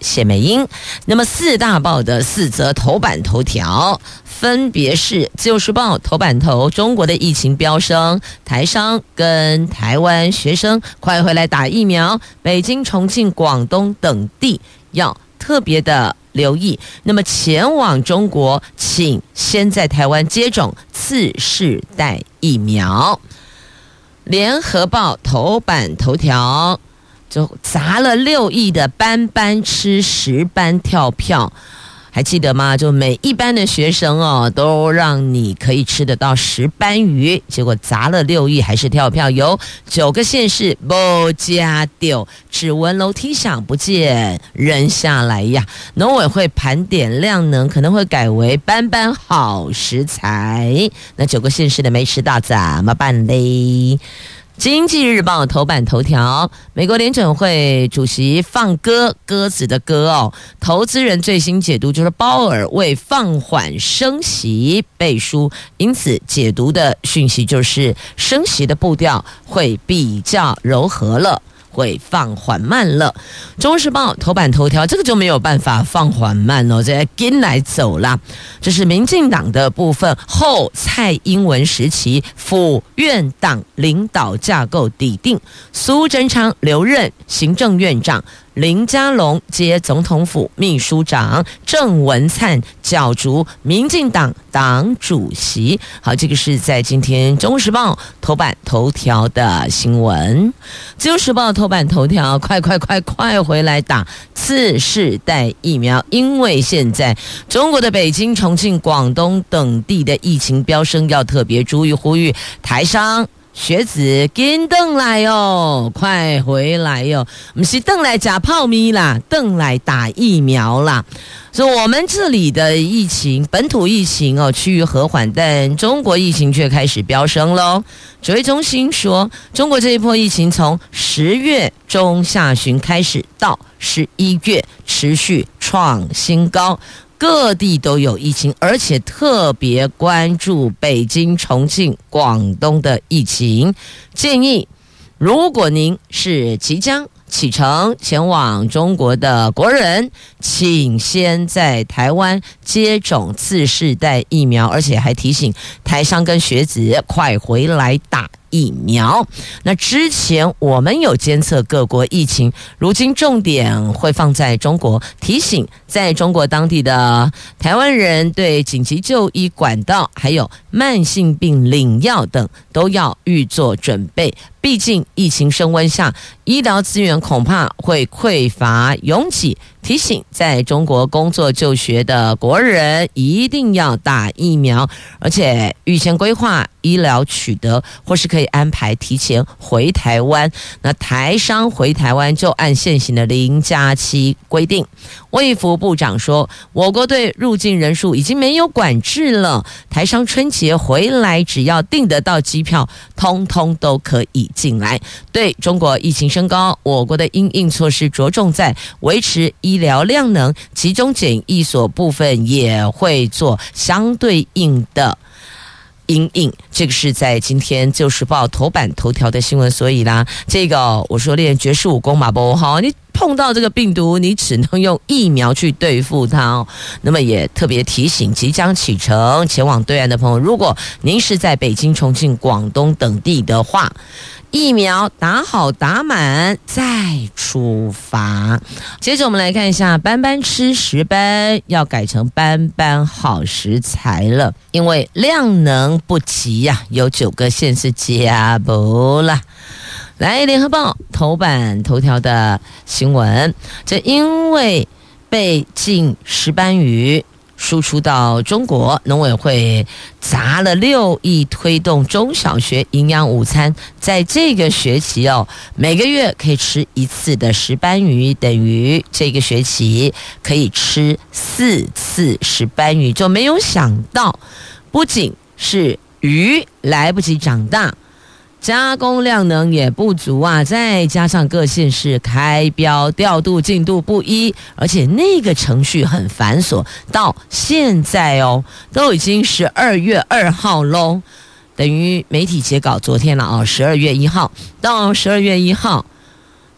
谢美英，那么四大报的四则头版头条，分别是《自由时报》头版头：中国的疫情飙升，台商跟台湾学生快回来打疫苗，北京、重庆、广东等地要特别的留意。那么前往中国，请先在台湾接种次世代疫苗。《联合报》头版头条。就砸了六亿的班班吃十班跳票，还记得吗？就每一班的学生哦，都让你可以吃得到十班鱼，结果砸了六亿还是跳票，有九个县市不加丢，指纹楼梯响不见人下来呀。农委会盘点量能可能会改为班班好食材，那九个县市的没吃到怎么办嘞？经济日报头版头条：美国联准会主席放鸽，鸽子的鸽哦。投资人最新解读就是鲍尔为放缓升息背书，因此解读的讯息就是升息的步调会比较柔和了。会放缓慢了，《中时报》头版头条，这个就没有办法放缓慢了，这跟来走啦。这是民进党的部分后蔡英文时期府院党领导架构底定，苏贞昌留任行政院长。林佳龙接总统府秘书长，郑文灿角逐民进党党主席。好，这个是在今天《中时报》头版头条的新闻，《自由时报》头版头条：快快快快回来打次世代疫苗，因为现在中国的北京、重庆、广东等地的疫情飙升，要特别注意，呼吁台商。学子跟邓来哟，快回来哟！不是邓来假泡咪啦，邓来打疫苗啦。说我们这里的疫情，本土疫情哦，趋于和缓，但中国疫情却开始飙升喽。指挥中心说，中国这一波疫情从十月中下旬开始，到十一月持续创新高。各地都有疫情，而且特别关注北京、重庆、广东的疫情。建议，如果您是即将启程前往中国的国人，请先在台湾接种次世代疫苗，而且还提醒台商跟学子快回来打。疫苗，那之前我们有监测各国疫情，如今重点会放在中国，提醒在中国当地的台湾人对紧急就医管道，还有慢性病领药等都要预做准备。毕竟疫情升温下，医疗资源恐怕会匮乏拥挤。提醒在中国工作就学的国人一定要打疫苗，而且预先规划医疗取得，或是可以被安排提前回台湾。那台商回台湾就按现行的零加七规定。卫福部长说，我国对入境人数已经没有管制了，台商春节回来只要订得到机票，通通都可以进来。对中国疫情升高，我国的应应措施着重在维持医疗量能，集中检疫所部分也会做相对应的阴影。这个是在今天《旧时报》头版头条的新闻，所以啦，这个我说练绝世武功嘛不好你。碰到这个病毒，你只能用疫苗去对付它哦。那么也特别提醒即将启程前往对岸的朋友，如果您是在北京、重庆、广东等地的话，疫苗打好打满再出发。接着我们来看一下，班班吃十班要改成班班好食材了，因为量能不齐呀，有九个县是加不了。来，联合报头版头条的新闻，这因为被禁石斑鱼，输出到中国，农委会砸了六亿推动中小学营养午餐，在这个学期哦，每个月可以吃一次的石斑鱼，等于这个学期可以吃四次石斑鱼，就没有想到，不仅是鱼来不及长大。加工量能也不足啊，再加上各县市开标调度进度不一，而且那个程序很繁琐，到现在哦，都已经十二月二号喽，等于媒体截稿昨天了哦，十二月一号到十二月一号。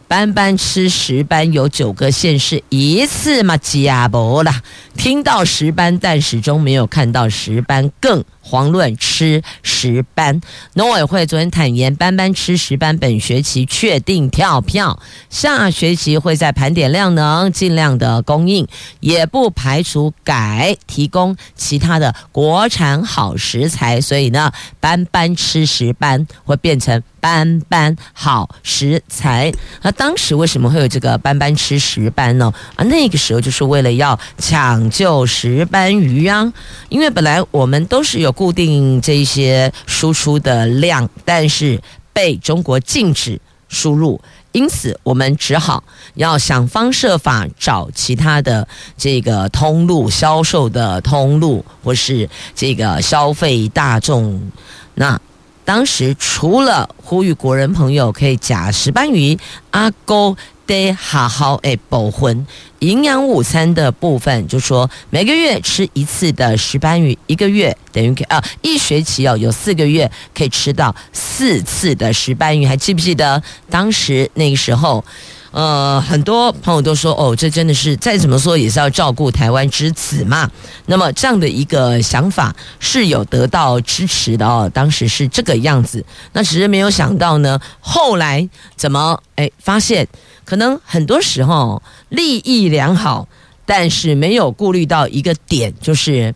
班班吃石斑有九个县市一次嘛加不啦，听到石斑，但始终没有看到石斑，更遑论吃石斑。农委会昨天坦言，班班吃石斑本学期确定跳票，下学期会在盘点量能，尽量的供应，也不排除改提供其他的国产好食材。所以呢，班班吃石斑会变成。班班好食材，那当时为什么会有这个班班吃石斑呢？啊，那个时候就是为了要抢救石斑鱼啊，因为本来我们都是有固定这些输出的量，但是被中国禁止输入，因此我们只好要想方设法找其他的这个通路销售的通路，或是这个消费大众那。当时除了呼吁国人朋友可以假石斑鱼，阿哥得好好诶保婚营养午餐的部分，就说每个月吃一次的石斑鱼，一个月等于啊一学期哦有四个月可以吃到四次的石斑鱼，还记不记得当时那个时候？呃，很多朋友都说，哦，这真的是再怎么说也是要照顾台湾之子嘛。那么这样的一个想法是有得到支持的哦。当时是这个样子，那只是没有想到呢，后来怎么哎发现，可能很多时候利益良好，但是没有顾虑到一个点，就是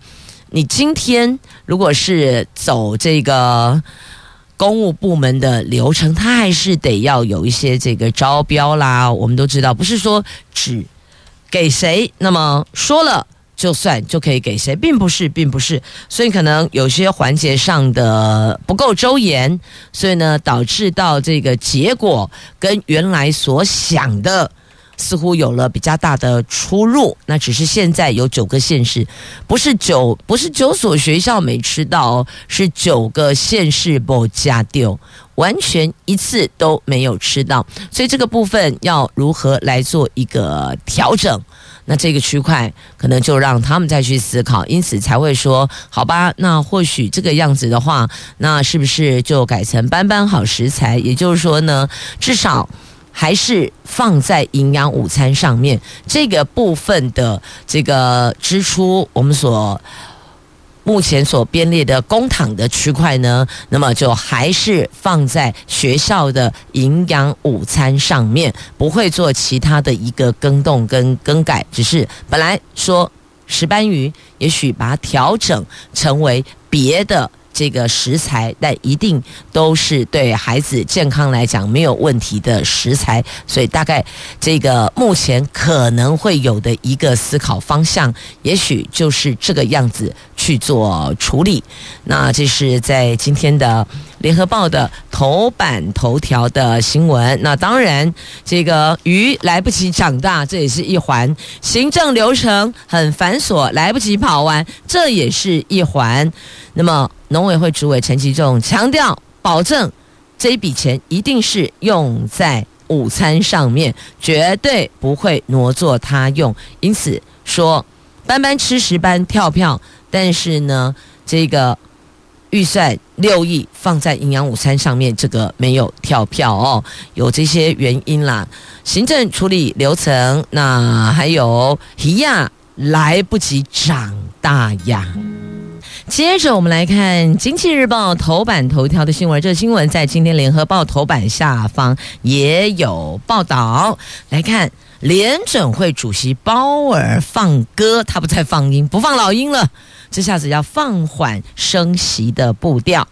你今天如果是走这个。公务部门的流程，它还是得要有一些这个招标啦。我们都知道，不是说只给谁，那么说了就算就可以给谁，并不是，并不是。所以可能有些环节上的不够周延，所以呢，导致到这个结果跟原来所想的。似乎有了比较大的出入，那只是现在有九个县市，不是九，不是九所学校没吃到哦，是九个县市不加丢，完全一次都没有吃到，所以这个部分要如何来做一个调整？那这个区块可能就让他们再去思考，因此才会说，好吧，那或许这个样子的话，那是不是就改成班班好食材？也就是说呢，至少。还是放在营养午餐上面这个部分的这个支出，我们所目前所编列的公帑的区块呢，那么就还是放在学校的营养午餐上面，不会做其他的一个更动跟更改，只是本来说石斑鱼，也许把它调整成为别的。这个食材，但一定都是对孩子健康来讲没有问题的食材，所以大概这个目前可能会有的一个思考方向，也许就是这个样子去做处理。那这是在今天的联合报的头版头条的新闻。那当然，这个鱼来不及长大，这也是一环；行政流程很繁琐，来不及跑完，这也是一环。那么。农委会主委陈其仲强调，保证这一笔钱一定是用在午餐上面，绝对不会挪作他用。因此说，班班吃食班跳票，但是呢，这个预算六亿放在营养午餐上面，这个没有跳票哦，有这些原因啦。行政处理流程，那还有鱼呀，来不及长大呀。接着我们来看《经济日报》头版头条的新闻，这新闻在今天《联合报》头版下方也有报道。来看联准会主席鲍尔放歌，他不再放鹰，不放老鹰了，这下子要放缓升息的步调。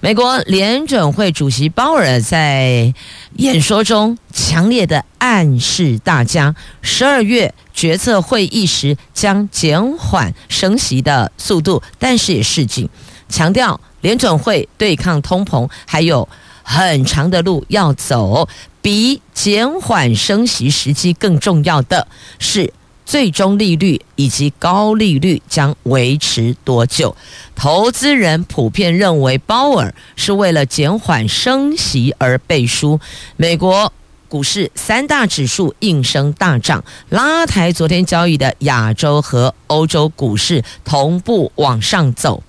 美国联准会主席鲍尔在演说中强烈的暗示大家，十二月决策会议时将减缓升息的速度，但是也示警，强调联准会对抗通膨还有很长的路要走，比减缓升息时机更重要的是。最终利率以及高利率将维持多久？投资人普遍认为鲍尔是为了减缓升息而背书。美国股市三大指数应声大涨，拉抬昨天交易的亚洲和欧洲股市同步往上走。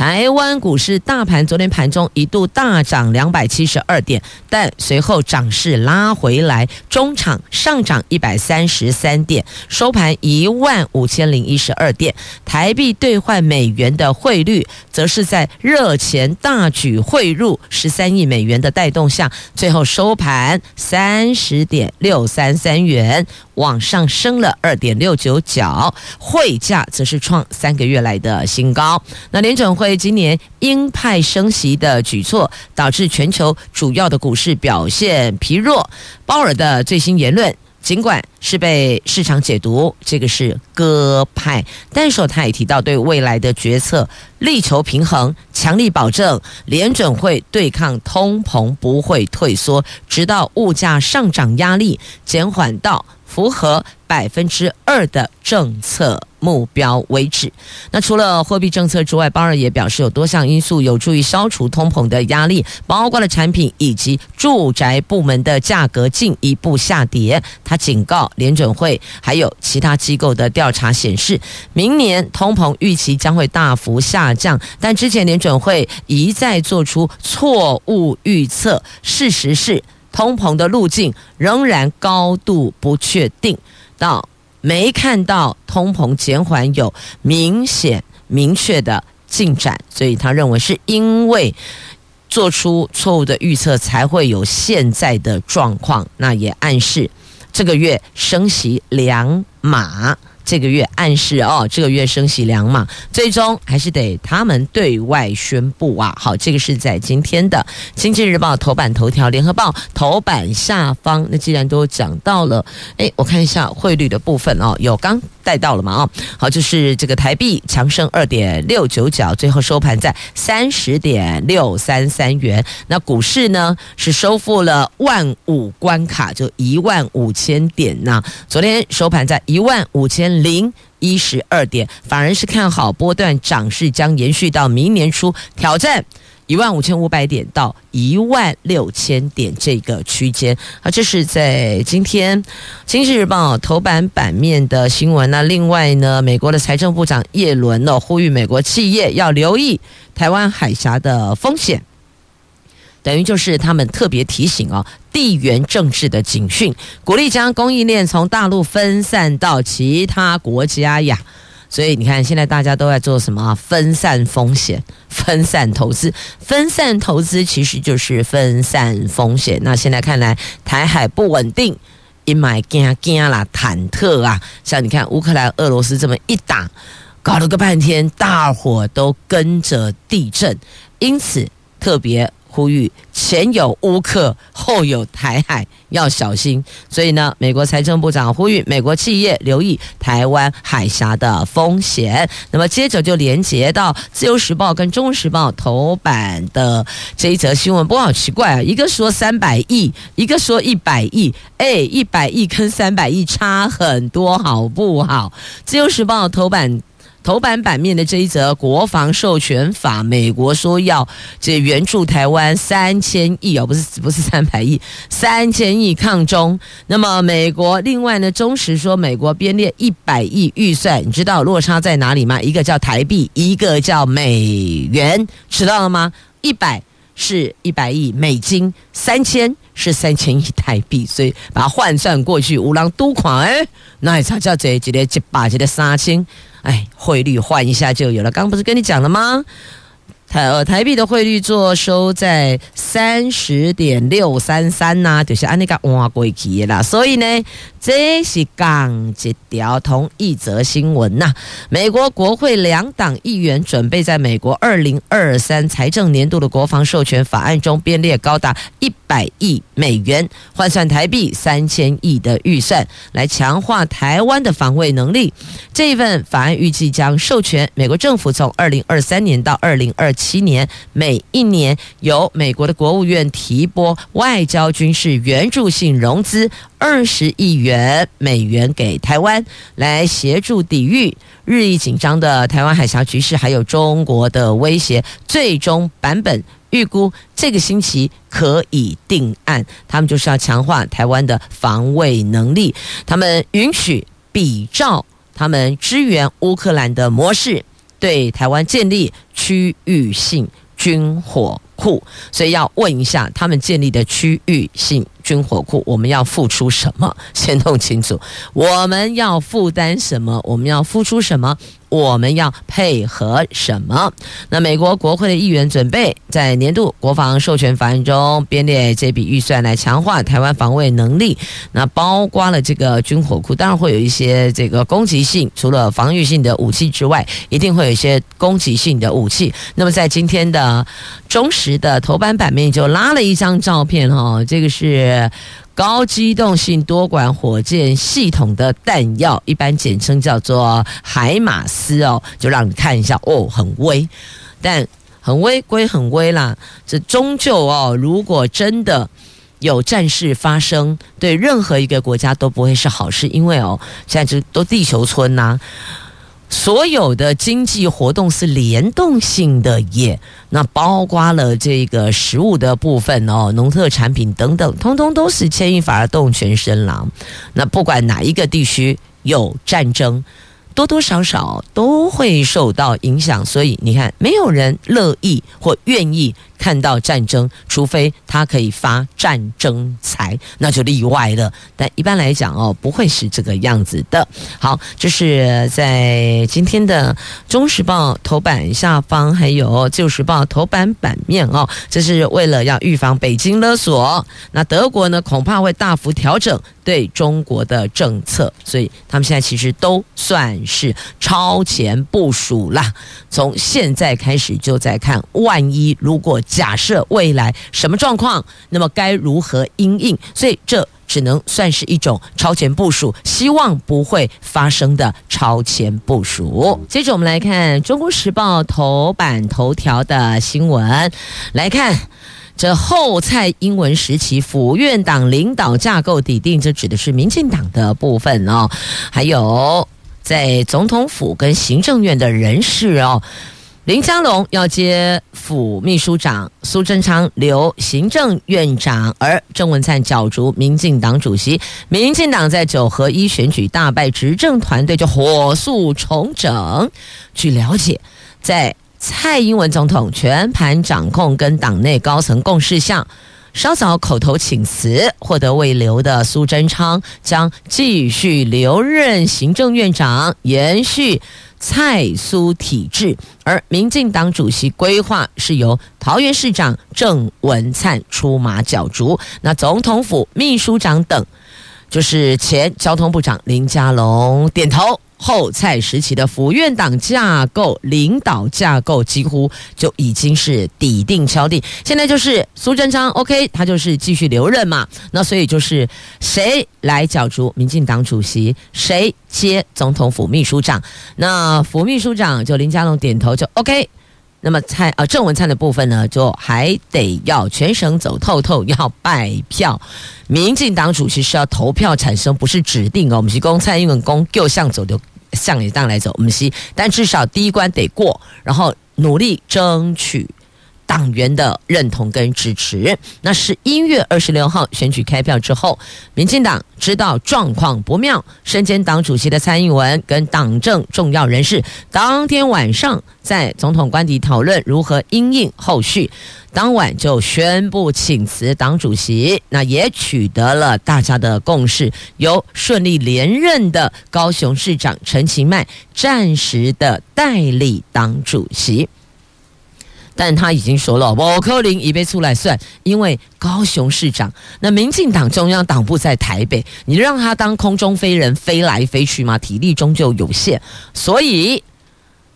台湾股市大盘昨天盘中一度大涨两百七十二点，但随后涨势拉回来，中场上涨一百三十三点，收盘一万五千零一十二点。台币兑换美元的汇率，则是在热钱大举汇入十三亿美元的带动下，最后收盘三十点六三三元。往上升了二点六九角，汇价则是创三个月来的新高。那联准会今年鹰派升息的举措，导致全球主要的股市表现疲弱。鲍尔的最新言论，尽管是被市场解读这个是鸽派，但是他也提到对未来的决策力求平衡，强力保证联准会对抗通膨不会退缩，直到物价上涨压力减缓到。符合百分之二的政策目标为止。那除了货币政策之外，鲍尔也表示有多项因素有助于消除通膨的压力，包括了产品以及住宅部门的价格进一步下跌。他警告联准会还有其他机构的调查显示，明年通膨预期将会大幅下降。但之前联准会一再做出错误预测，事实是。通膨的路径仍然高度不确定，到没看到通膨减缓有明显明确的进展，所以他认为是因为做出错误的预测才会有现在的状况。那也暗示这个月升息两码。这个月暗示哦，这个月升息两码，最终还是得他们对外宣布啊。好，这个是在今天的《经济日报》头版头条，《联合报》头版下方。那既然都讲到了，哎，我看一下汇率的部分哦，有刚带到了嘛？哦，好，就是这个台币强升二点六九角，最后收盘在三十点六三三元。那股市呢是收复了万五关卡，就一万五千点呐。昨天收盘在一万五千。零一十二点，反而是看好波段涨势将延续到明年初，挑战一万五千五百点到一万六千点这个区间。啊，这是在今天《经济日报》头版版面的新闻。那另外呢，美国的财政部长叶伦呢，呼吁美国企业要留意台湾海峡的风险。等于就是他们特别提醒哦，地缘政治的警讯，鼓励将供应链从大陆分散到其他国家呀。所以你看，现在大家都在做什么？分散风险、分散投资、分散投资，其实就是分散风险。那现在看来，台海不稳定，一买惊惊啦，忐忑啊！像你看，乌克兰、俄罗斯这么一打，搞了个半天，大伙都跟着地震，因此特别。呼吁前有乌克，后有台海，要小心。所以呢，美国财政部长呼吁美国企业留意台湾海峡的风险。那么接着就连接到《自由时报》跟《中时报》头版的这一则新闻。不过好奇怪啊，一个说三百亿，一个说一百亿。哎，一百亿跟三百亿差很多，好不好？《自由时报》头版。头版版面的这一则国防授权法，美国说要这援助台湾三千亿哦，不是不是三百亿，三千亿抗中。那么美国另外呢，中时说美国编列一百亿预算，你知道落差在哪里吗？一个叫台币，一个叫美元，知道了吗？一百是一百亿美金，三千是三千亿台币，所以把它换算过去，五郎都款哎，那也差叫这几个一百，这个三千。哎，汇率换一下就有了。刚不是跟你讲了吗？台呃台币的汇率做收在三十点六三三呐，就是按那个换过去啦。所以呢，这是港一条同一则新闻呐。美国国会两党议员准备在美国二零二三财政年度的国防授权法案中编列高达一百亿美元，换算台币三千亿的预算，来强化台湾的防卫能力。这一份法案预计将授权美国政府从二零二三年到二零二七年，每一年由美国的国务院提拨外交军事援助性融资二十亿元美元给台湾，来协助抵御日益紧张的台湾海峡局势，还有中国的威胁。最终版本预估这个星期可以定案。他们就是要强化台湾的防卫能力，他们允许比照他们支援乌克兰的模式。对台湾建立区域性军火库，所以要问一下，他们建立的区域性军火库，我们要付出什么？先弄清楚，我们要负担什么？我们要付出什么？我们要配合什么？那美国国会的议员准备在年度国防授权法案中编列这笔预算来强化台湾防卫能力。那包括了这个军火库，当然会有一些这个攻击性，除了防御性的武器之外，一定会有一些攻击性的武器。那么在今天的中时的头版版面就拉了一张照片哈，这个是。高机动性多管火箭系统的弹药，一般简称叫做海马斯哦，就让你看一下哦，很威，但很威归很威啦，这终究哦，如果真的有战事发生，对任何一个国家都不会是好事，因为哦，现在这都地球村呐、所有的经济活动是联动性的耶，那包括了这个食物的部分哦，农特产品等等，通通都是牵一发而动全身了。那不管哪一个地区有战争，多多少少都会受到影响。所以你看，没有人乐意或愿意。看到战争，除非他可以发战争财，那就例外了。但一般来讲哦，不会是这个样子的。好，这是在今天的《中时报》头版下方，还有《旧时报》头版版面哦。这是为了要预防北京勒索，那德国呢恐怕会大幅调整对中国的政策，所以他们现在其实都算是超前部署啦。从现在开始就在看，万一如果。假设未来什么状况，那么该如何因应？所以这只能算是一种超前部署，希望不会发生的超前部署。接着我们来看《中国时报》头版头条的新闻，来看这后蔡英文时期府院党领导架构底定，这指的是民进党的部分哦，还有在总统府跟行政院的人事哦。林佳龙要接副秘书长，苏贞昌留行政院长，而郑文灿角逐民进党主席。民进党在九合一选举大败，执政团队就火速重整。据了解，在蔡英文总统全盘掌控跟党内高层共事下，稍早口头请辞获得未留的苏贞昌将继续留任行政院长，延续。蔡苏体制，而民进党主席规划是由桃园市长郑文灿出马角逐，那总统府秘书长等，就是前交通部长林佳龙点头。后蔡时期的府院党架构、领导架构几乎就已经是底定敲定，现在就是苏贞昌，OK，他就是继续留任嘛。那所以就是谁来角逐民进党主席，谁接总统府秘书长。那府秘书长就林佳龙点头就 OK。那么蔡呃郑文灿的部分呢，就还得要全省走透透，要拜票。民进党主席是要投票产生，不是指定哦。我们是公蔡英文公就向走的。向你这样来走，我们是，但至少第一关得过，然后努力争取党员的认同跟支持。那是一月二十六号选举开票之后，民进党知道状况不妙，身兼党主席的蔡英文跟党政重要人士当天晚上在总统官邸讨论如何因应后续。当晚就宣布请辞党主席，那也取得了大家的共识，由顺利连任的高雄市长陈其迈暂时的代理党主席。但他已经说了，我可能已被出来算，因为高雄市长，那民进党中央党部在台北，你让他当空中飞人飞来飞去吗？体力终究有限，所以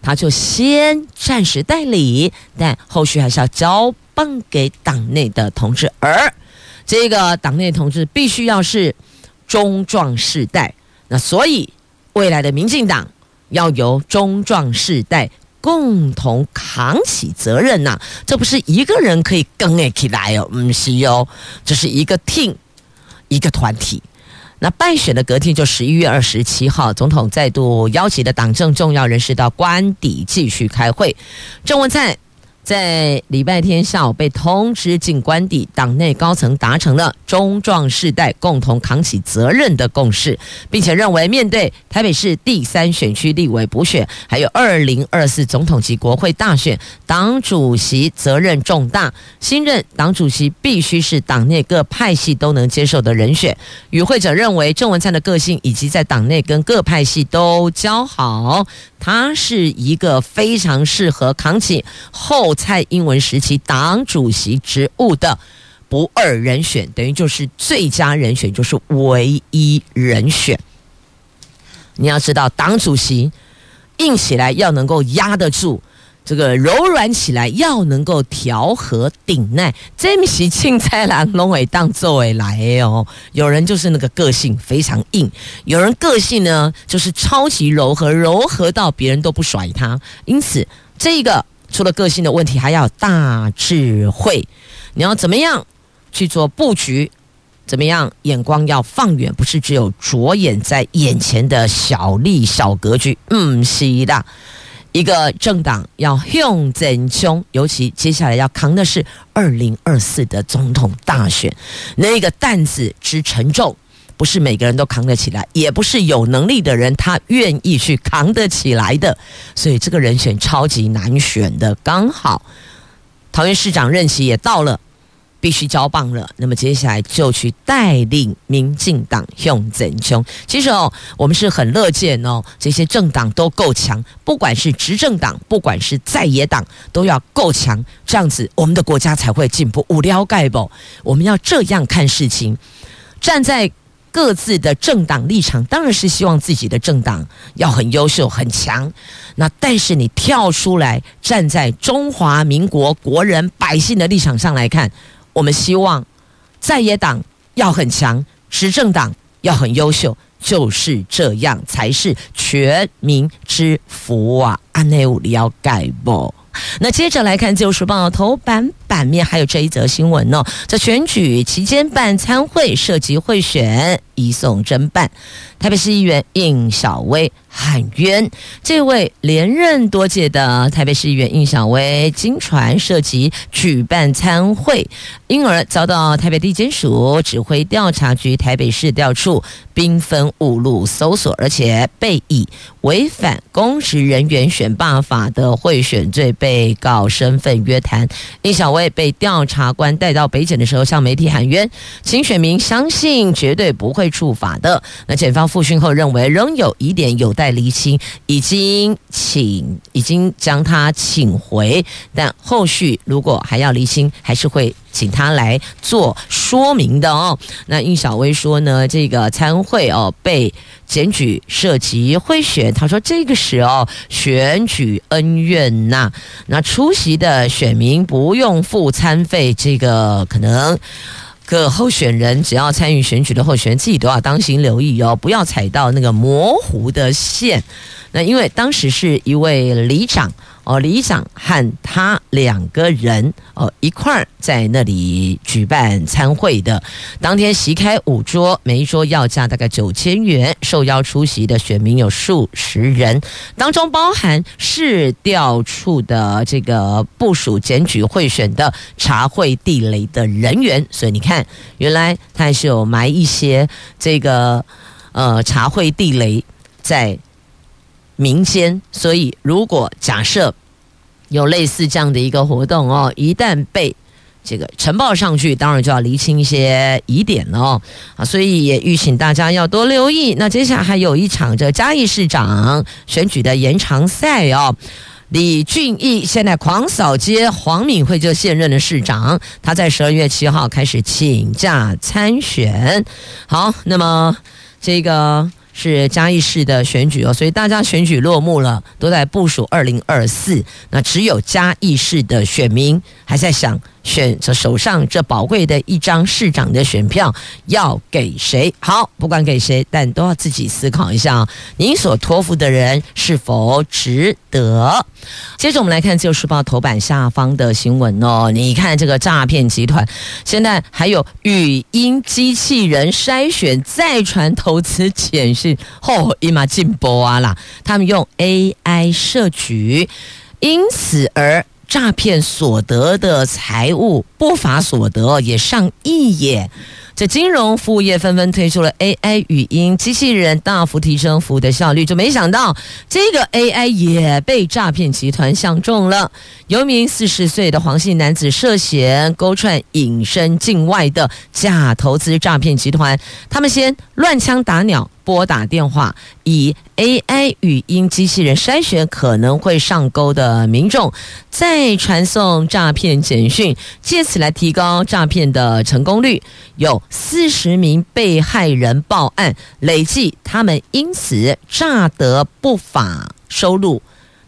他就先暂时代理，但后续还是要交棒给党内的同志，而这个党内同志必须要是中壮世代，那所以未来的民进党要由中壮世代。共同扛起责任呐、这不是一个人可以跟起来哦，不是哟，这是一个 team，一个团体。那败选的隔天就十一月二十七号，总统再度邀请的党政重要人士到官邸继续开会。郑文灿。在礼拜天下午被通知进官邸，党内高层达成了中壮世代共同扛起责任的共识，并且认为面对台北市第三选区立委补选，还有二零二四总统及国会大选，党主席责任重大，新任党主席必须是党内各派系都能接受的人选。与会者认为，郑文灿的个性以及在党内跟各派系都交好。他是一个非常适合扛起后蔡英文时期党主席职务的不二人选，等于就是最佳人选，就是唯一人选。你要知道，党主席硬起来要能够压得住。这个柔软起来要能够调和顶耐，这不是青菜郎龙尾当作为来哦。有人就是那个个性非常硬，有人个性呢就是超级柔和，柔和到别人都不甩他。因此，这个除了个性的问题，还要大智慧。你要怎么样去做布局？怎么样眼光要放远，不是只有着眼在眼前的小利小格局。嗯，是的。一个政党要向前冲，尤其接下来要扛的是二零二四的总统大选，那个担子之沉重，不是每个人都扛得起来，也不是有能力的人他愿意去扛得起来的，所以这个人选超级难选的。刚好桃园市长任期也到了。必须交棒了，那么接下来就去带领民进党向前冲。其实哦，我们是很乐见哦，这些政党都够强，不管是执政党，不管是在野党，都要够强，这样子我们的国家才会进步。无聊盖不？我们要这样看事情，站在各自的政党立场，当然是希望自己的政党要很优秀、很强。那但是你跳出来，站在中华民国国人百姓的立场上来看。我们希望在野党要很强，执政党要很优秀，就是这样才是全民之福啊！安内有了解不？那接着来看《自由时报》头版版面，还有这一则新闻哦，在选举期间办参会涉及贿选，移送侦办。台北市议员应小薇喊冤，这位连任多届的台北市议员应小薇，经传涉及举办参会，因而遭到台北地检署指挥调查局台北市调处兵分五路搜索，而且被以违反公职人员选罢法的贿选罪被告身份约谈。应小薇被调查官带到北检的时候，向媒体喊冤，请选民相信绝对不会处罚的。那检方。复讯后认为仍有疑点有待厘清，已经请已经将他请回，但后续如果还要厘清，还是会请他来做说明的哦。那应小薇说呢，这个参会哦被检举涉及贿选，他说这个时候选举恩怨呐、那出席的选民不用付餐费，这个可能。各候选人只要参与选举的候选人自己都要当心留意哦，不要踩到那个模糊的线。那因为当时是一位里长。哦，里长和他两个人哦一块儿在那里举办参会的。当天席开五桌，每一桌要价大概九千元。受邀出席的选民有数十人，当中包含市调处的这个部署检举贿选的查会地雷的人员。所以你看，原来他还是有埋一些这个呃查会地雷在。民间，所以如果假设有类似这样的一个活动哦，一旦被这个呈报上去，当然就要厘清一些疑点了哦啊，所以也预请大家要多留意。那接下来还有一场这嘉义市长选举的延长赛哦。李俊毅现在狂扫街，黄敏惠就现任的市长，他在十二月七号开始请假参选。好，那么这个。是嘉义市的选举哦，所以大家选举落幕了，都在部署二零二四。那只有嘉义市的选民还在想。选择手上这宝贵的一张市长的选票要给谁？好，不管给谁，但都要自己思考一下，您所托付的人是否值得。接着我们来看《自由时报》头版下方的新闻哦。你看这个诈骗集团，现在还有语音机器人筛选再传投资简讯，嚯，一马进波啊啦！他们用 AI 设局，因此而。诈骗所得的财物，不法所得也上亿耶。这金融服务业纷纷推出了 AI 语音机器人，大幅提升服务的效率，就没想到这个 AI 也被诈骗集团相中了。有一名四十岁的黄姓男子涉嫌勾串隐身境外的假投资诈骗集团，他们先乱枪打鸟。拨打电话，以 AI 语音机器人筛选可能会上钩的民众，再传送诈骗简讯，借此来提高诈骗的成功率。有四十名被害人报案，累计他们因此诈得不法收入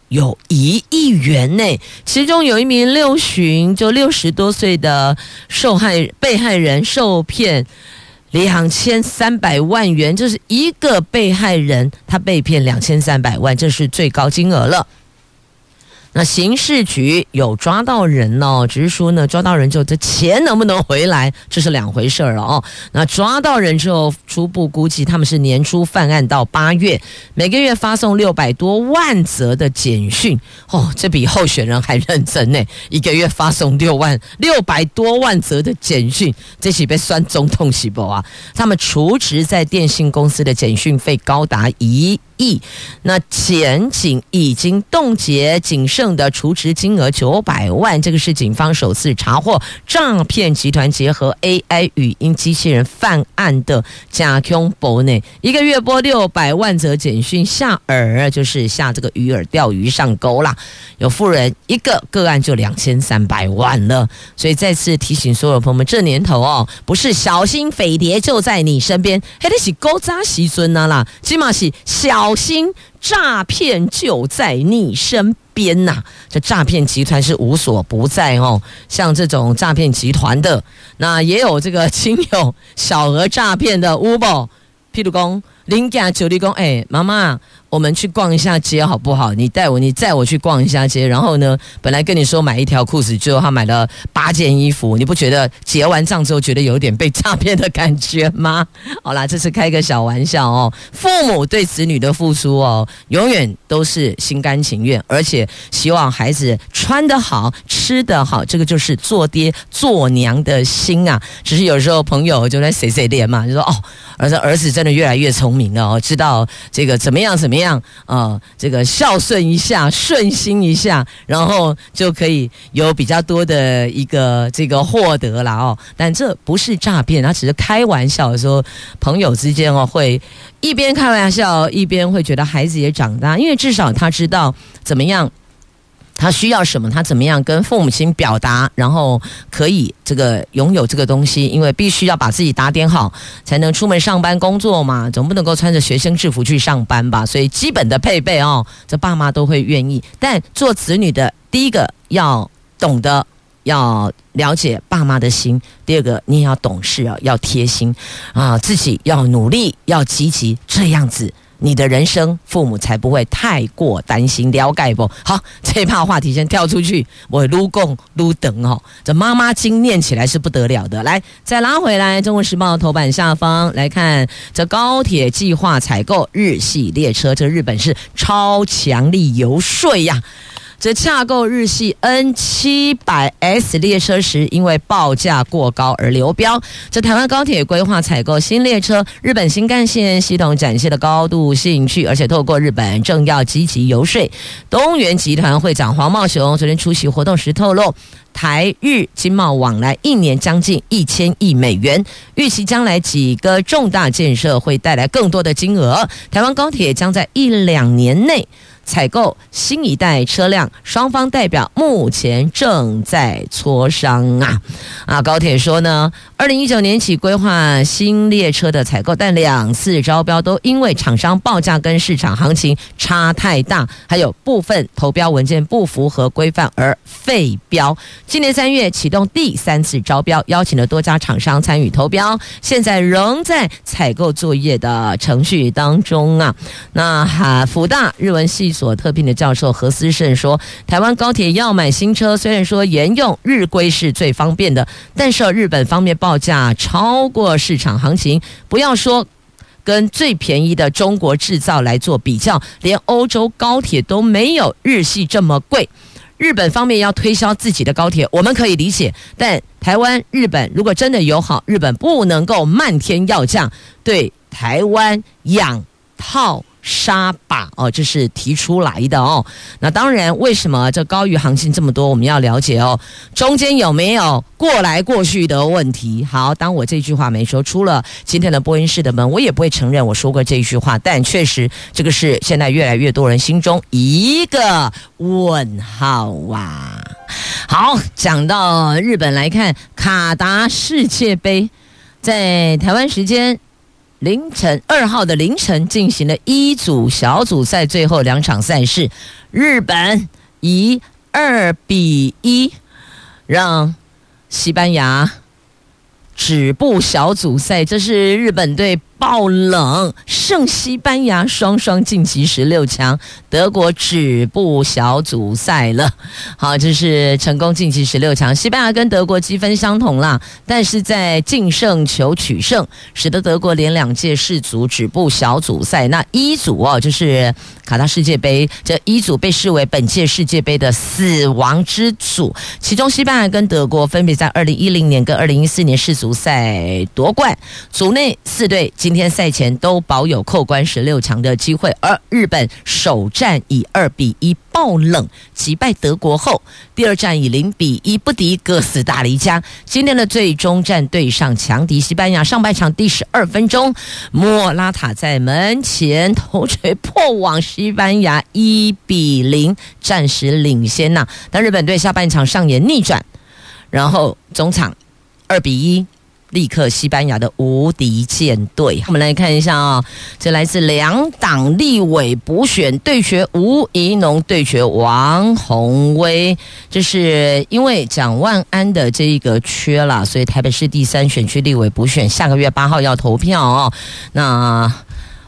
有一亿元内。其中有一名六旬就六十多岁的受害被害人受骗。两千三百万元，就是一个被害人，他被骗两千三百万，这是最高金额了。那刑事局有抓到人哦，只是说呢，抓到人之后，这钱能不能回来，这是两回事儿了哦。那抓到人之后，初步估计他们是年初犯案到八月，每个月发送六百多万则的简讯哦，这比候选人还认真呢，一个月发送六万六百多万则的简讯，这岂被算总统细胞啊？他们储值在电信公司的简讯费高达一亿，那检警已经冻结仅剩的储值金额九百万，这个是警方首次查获诈骗集团结合 AI 语音机器人犯案的假空博内，一个月拨六百万则简讯下饵，就是下这个鱼饵钓鱼上钩啦。有富人一个个案就两千三百万了，所以再次提醒所有朋友们，这年头哦，不是小心匪谍就在你身边，还得是勾扎西尊呐啦，起码是小。小心诈骗就在你身边呐、这诈骗集团是无所不在哦。像这种诈骗集团的，那也有这个亲友小额诈骗的 Uber，譬如讲，林家九力工，哎，妈妈。我们去逛一下街好不好？你带我，你载我去逛一下街。然后呢，本来跟你说买一条裤子，最后他买了八件衣服。你不觉得结完账之后觉得有点被诈骗的感觉吗？好啦，这是开个小玩笑哦。父母对子女的付出哦，永远都是心甘情愿，而且希望孩子穿得好、吃得好，这个就是做爹做娘的心啊。只是有时候朋友就在碎碎念嘛，就说哦，儿子儿子真的越来越聪明了哦，知道这个怎么样怎么样。么样啊，这个孝顺一下，顺心一下，然后就可以有比较多的一个这个获得了哦。但这不是诈骗，他只是开玩笑说，朋友之间哦会一边开玩笑，一边会觉得孩子也长大，因为至少他知道怎么样。他需要什么？他怎么样跟父母亲表达？然后可以这个拥有这个东西，因为必须要把自己打点好，才能出门上班工作嘛。总不能够穿着学生制服去上班吧？所以基本的配备哦，这爸妈都会愿意。但做子女的，第一个要懂得要了解爸妈的心；第二个，你也要懂事啊，要贴心啊，自己要努力，要积极，这样子。你的人生，父母才不会太过担心。了解不？好，这一趴话题先跳出去。我撸共撸等哦，这妈妈经念起来是不得了的。来，再拉回来，《中国时报》头版下方来看，这高铁计划采购日系列车，这日本是超强力游说呀。这洽购日系 N 七百 S 列车时，因为报价过高而流标。这台湾高铁规划采购新列车，日本新干线系统展现了高度兴趣，而且透过日本政要积极游说。东元集团会长黄茂雄昨天出席活动时透露，台日经贸往来一年将近一千亿美元，预期将来几个重大建设会带来更多的金额。台湾高铁将在一两年内。采购新一代车辆，双方代表目前正在磋商啊。啊，高铁说呢，二零一九年起规划新列车的采购，但两次招标都因为厂商报价跟市场行情差太大，还有部分投标文件不符合规范而废标。今年三月启动第三次招标，邀请了多家厂商参与投标，现在仍在采购作业的程序当中啊。那哈福大日文系所特聘的教授何思胜说，台湾高铁要买新车，虽然说沿用日规是最方便的，但是日本方面报价超过市场行情，不要说。跟最便宜的中国制造来做比较，连欧洲高铁都没有日系这么贵。日本方面要推销自己的高铁，我们可以理解。但台湾、日本如果真的友好，日本不能够漫天要价，对台湾养套。杀吧哦，这是提出来的哦。那当然，为什么这高于行情这么多？我们要了解哦，中间有没有过来过去的问题？好，当我这句话没说出了今天的播音室的门，我也不会承认我说过这句话。但确实，这个是现在越来越多人心中一个问号啊。好，讲到日本来看卡达世界杯，在台湾时间。凌晨二号的凌晨进行了一组小组赛，最后两场赛事，日本以二比一让西班牙止步小组赛。这是日本队。爆冷胜西班牙，双双晋级十六强。德国止步小组赛了，好，这是成功晋级十六强。西班牙跟德国积分相同啦，但是在净胜球取胜，使得德国连两届世足止步小组赛。那一组哦，就是卡塔世界杯，这一组被视为本届世界杯的死亡之组。其中西班牙跟德国分别在二零一零年跟二零一四年世足赛夺冠，组内四队。今天赛前都保有扣关十六强的机会，而日本首战以二比一爆冷击败德国后，第二战以零比一不敌哥斯达黎加。今天的最终战对上强敌西班牙，上半场第十二分钟，莫拉塔在门前头槌破网，西班牙一比零暂时领先呐。但日本队下半场上演逆转，然后中场二比一。立刻西班牙的无敌舰队。我们来看一下啊、这来自两党立委补选对决，吴怡农对决王鸿薇。这是因为蒋万安的这一个缺了，所以台北市第三选区立委补选下个月八号要投票哦。那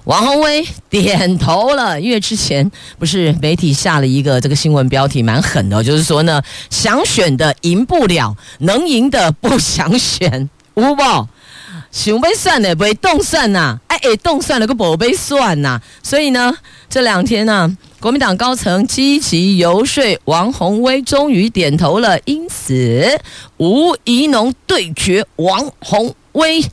王宏威点头了，因为之前不是媒体下了一个这个新闻标题蛮狠的，就是说呢，想选的赢不了，能赢的不想选。有无？想要算的不会动算呐，哎哎，动算了个宝贝算呐。所以呢，这两天呢、国民党高层积极游说王宏威，终于点头了。因此，吴怡农对决王宏威，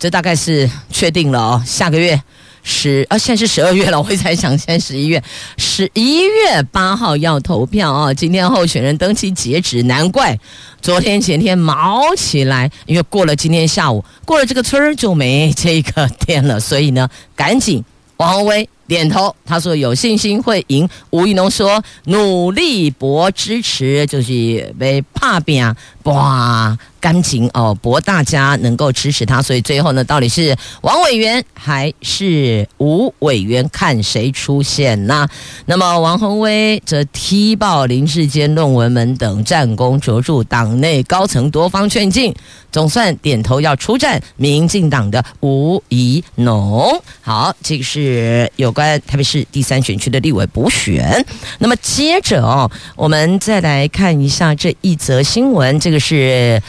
这大概是确定了哦。下个月十啊，现在是十二月了，我才想现在十一月，十一月八号要投票啊、今天候选人登记截止，难怪。昨天前天卯起来，因为过了今天下午，过了这个村儿就没这个店了，所以呢，赶紧王威点头，他说有信心会赢。吴怡农说努力博支持，就是被怕扁哇。赶紧哦，博大家能够支持他，所以最后呢，到底是王委员还是吴委员，看谁出现呢？那么王宏威则踢爆林志坚论文门等战功卓著，党内高层多方劝进，总算点头要出战民进党的吴怡农。好，这个是有关台北市第三选区的立委补选。那么接着哦，我们再来看一下这一则新闻，这个是。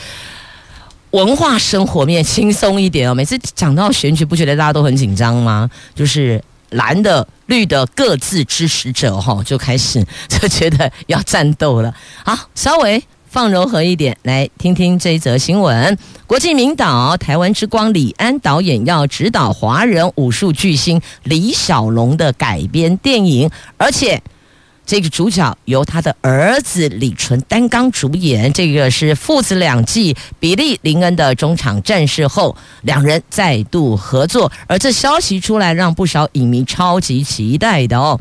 文化生活面轻松一点哦，每次讲到选举，不觉得大家都很紧张吗？就是蓝的、绿的各自支持者哈，就开始 就觉得要战斗了。好，稍微放柔和一点，来听听这一则新闻：国际名导台湾之光李安导演要执导华人武术巨星李小龙的改编电影，而且。这个主角由他的儿子李淳担纲主演，这个是父子两季比利林恩的中场战事后，两人再度合作，而这消息出来，让不少影迷超级期待的哦。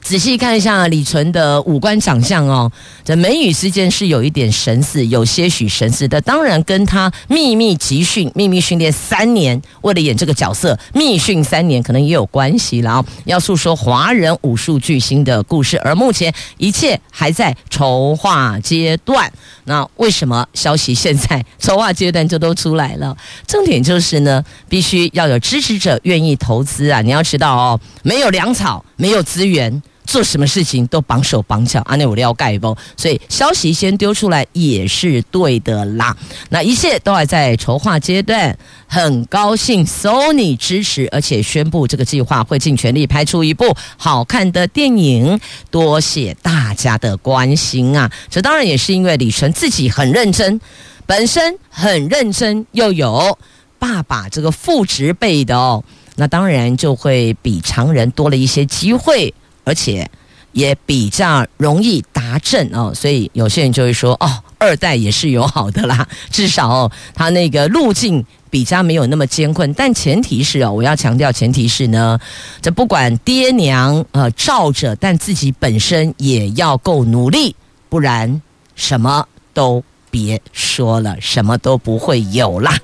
仔细看一下李纯的五官长相哦，这眉宇之间是有一点神似，有些许神似的。当然跟他秘密集训、秘密训练三年，为了演这个角色，密训三年可能也有关系了。要诉说华人武术巨星的故事，而目前一切还在筹划阶段。那为什么消息现在筹划阶段就都出来了？重点就是呢，必须要有支持者愿意投资啊！你要知道哦，没有粮草，没有资源。做什么事情都绑手绑脚，啊，那我要盖包？所以消息先丢出来也是对的啦。那一切都还在筹划阶段，很高兴 Sony 支持，而且宣布这个计划会尽全力拍出一部好看的电影。多谢大家的关心啊！这当然也是因为李晨自己很认真，本身很认真，又有爸爸这个父执辈的哦，那当然就会比常人多了一些机会。而且也比较容易达阵哦，所以有些人就会说哦，二代也是有好的啦，至少哦，他那个路径比较没有那么艰困。但前提是哦，我要强调，前提是呢，这不管爹娘呃罩着，但自己本身也要够努力，不然什么都。别说了，什么都不会有啦。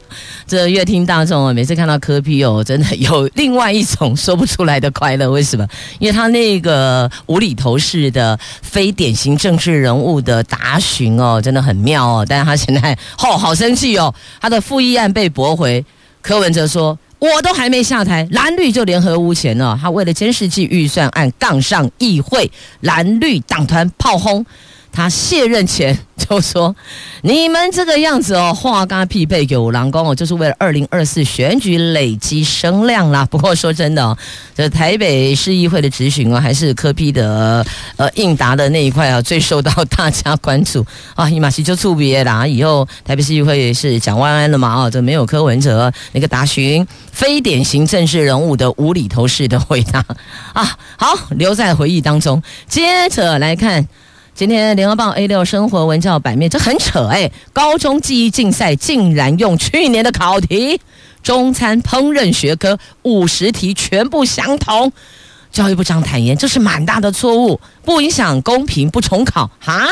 这乐听大众啊，每次看到柯 P 哦，真的有另外一种说不出来的快乐。为什么？因为他那个无厘头式的非典型政治人物的答询哦，真的很妙哦。但是他现在哦，好生气哦，他的复议案被驳回。柯文哲说：“我都还没下台，蓝绿就联合屋前了。他为了监视器预算案杠上议会，蓝绿党团炮轰。”他卸任前就说：“你们这个样子哦，话刚匹配有狼公哦，就是为了二零二四选举累积声量啦。不过说真的哦，这台北市议会的质询哦，还是柯批的呃应答的那一块啊，最受到大家关注啊。伊马西就处别啦，以后台北市议会是蒋万安了嘛？哦，这没有柯文哲那个答询非典型政治人物的无厘头式的回答啊。好，留在回忆当中。接着来看。”今天联合报 A 六生活文教版面，这很扯哎！高中记忆竞赛竟然用去年的考题，中餐烹饪学科五十题全部相同。教育部长坦言，这是蛮大的错误，不影响公平，不重考哈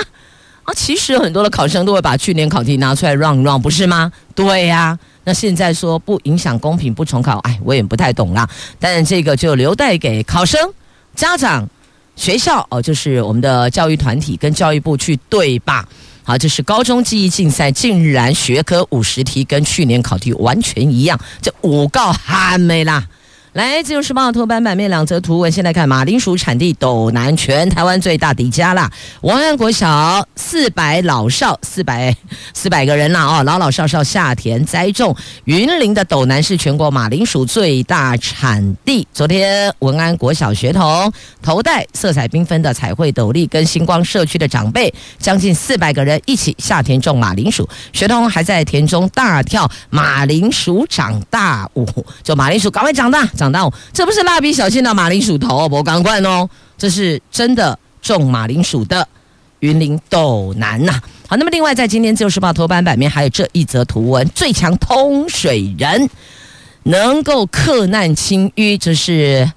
啊！其实很多的考生都会把去年考题拿出来 run run，不是吗？对呀、那现在说不影响公平，不重考，哎，我也不太懂啦。但这个就留待给考生、家长。学校哦，就是我们的教育团体跟教育部去对吧？好，就是高中记忆竞赛，竟然学科五十题跟去年考题完全一样，这五告还没啦。来，自由时报头版版面两则图文，先来看马铃薯产地斗南，全台湾最大底家啦。文安国小四百老少四百四百个人啦哦，老老少少下田栽种。云林的斗南是全国马铃薯最大产地。昨天文安国小学童头戴色彩缤纷的彩绘斗笠，跟星光社区的长辈将近四百个人一起下田种马铃薯。学童还在田中大跳马铃薯长大舞，就马铃薯赶快长大。长大，这不是蜡笔小新的马铃薯头，不赶快哦，这是真的种马铃薯的云林斗南呐、好，那么另外在今天自由时报头版版面还有这一则图文：最强通水人能够克难清淤，这是。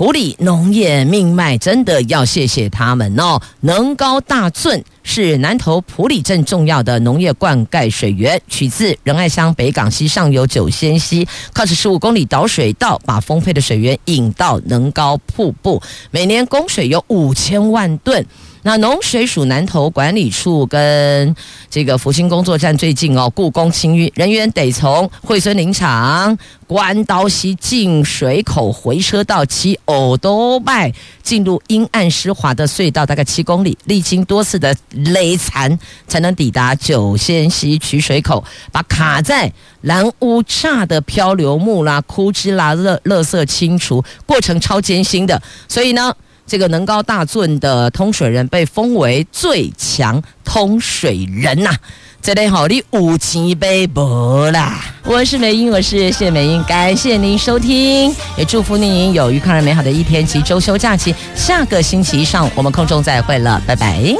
普里农业命脉真的要谢谢他们哦！能高大圳是南投普里镇重要的农业灌溉水源，取自仁爱乡北港西上游九仙溪，靠着十五公里导水道，把丰沛的水源引到能高瀑布，每年供水有五千万吨。那农水署南投管理处跟这个复兴工作站最近哦，故宫清淤人员得从惠孙林场关刀溪进水口回车道骑偶都拜进入阴暗湿滑的隧道，大概七公里，历经多次的累残，才能抵达九仙溪取水口，把卡在蓝屋栅的漂流木啦、枯枝啦、垃垃圾清除，过程超艰辛的，所以呢。这个能高大尊的通水人被封为最强通水人呐、啊！这里好，你五级杯不啦！我是美英，我是谢美英，感谢您收听，也祝福您有愉快而美好的一天及周休假期。下个星期一上午我们空中再会了，拜拜。